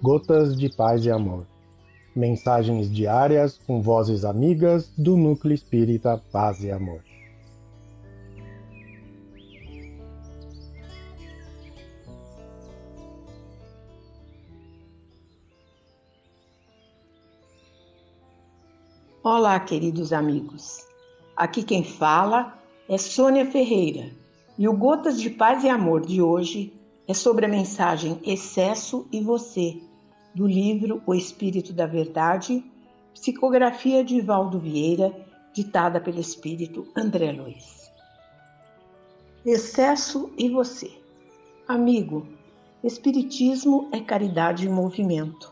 Gotas de Paz e Amor. Mensagens diárias com vozes amigas do Núcleo Espírita Paz e Amor. Olá, queridos amigos. Aqui quem fala é Sônia Ferreira e o Gotas de Paz e Amor de hoje é sobre a mensagem Excesso e Você, do livro O Espírito da Verdade, psicografia de Valdo Vieira, ditada pelo Espírito André Luiz. Excesso e Você. Amigo, Espiritismo é caridade em movimento.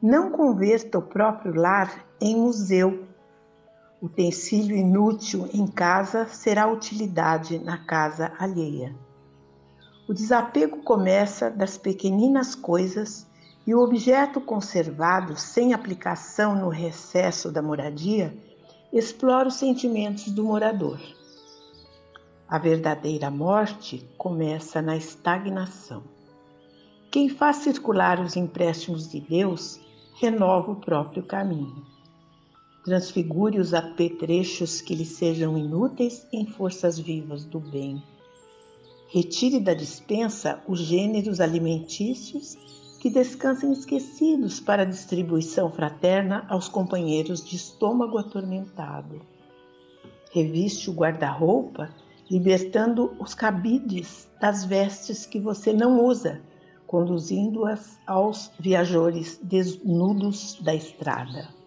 Não converta o próprio lar em museu. Utensílio inútil em casa será utilidade na casa alheia. O desapego começa das pequeninas coisas e o objeto conservado sem aplicação no recesso da moradia explora os sentimentos do morador. A verdadeira morte começa na estagnação. Quem faz circular os empréstimos de Deus renova o próprio caminho. Transfigure os apetrechos que lhe sejam inúteis em forças vivas do bem. Retire da dispensa os gêneros alimentícios que descansem esquecidos para distribuição fraterna aos companheiros de estômago atormentado. Reviste o guarda-roupa, libertando os cabides das vestes que você não usa conduzindo-as aos viajores desnudos da estrada.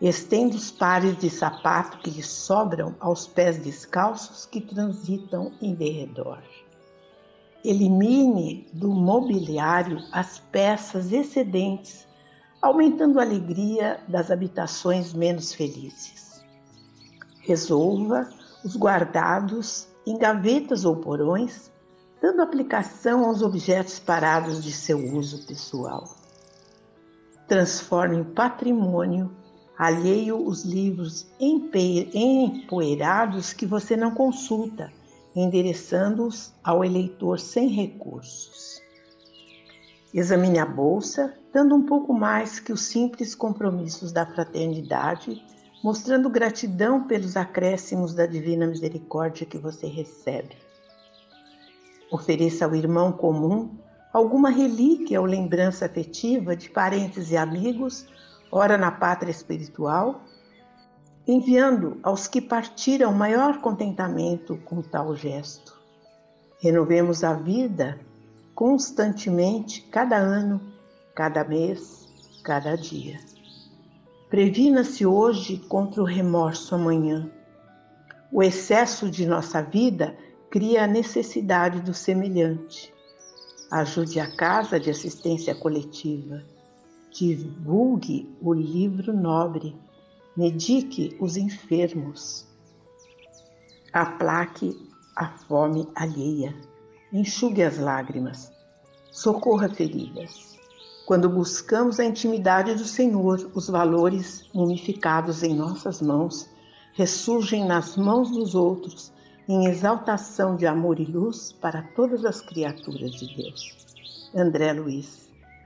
Estende os pares de sapato que lhe sobram aos pés descalços que transitam em derredor. Elimine do mobiliário as peças excedentes, aumentando a alegria das habitações menos felizes. Resolva os guardados em gavetas ou porões dando aplicação aos objetos parados de seu uso pessoal. Transforme em patrimônio alheio os livros empoeirados que você não consulta, endereçando-os ao eleitor sem recursos. Examine a bolsa, dando um pouco mais que os simples compromissos da fraternidade, mostrando gratidão pelos acréscimos da divina misericórdia que você recebe. Ofereça ao irmão comum alguma relíquia ou lembrança afetiva de parentes e amigos, ora na pátria espiritual, enviando aos que partiram maior contentamento com tal gesto. Renovemos a vida constantemente, cada ano, cada mês, cada dia. Previna-se hoje contra o remorso amanhã. O excesso de nossa vida cria a necessidade do semelhante. Ajude a Casa de Assistência Coletiva. Divulgue o livro nobre. Medique os enfermos. Aplaque a fome alheia. Enxugue as lágrimas. Socorra feridas. Quando buscamos a intimidade do Senhor, os valores mumificados em nossas mãos ressurgem nas mãos dos outros em exaltação de amor e luz para todas as criaturas de Deus. André Luiz,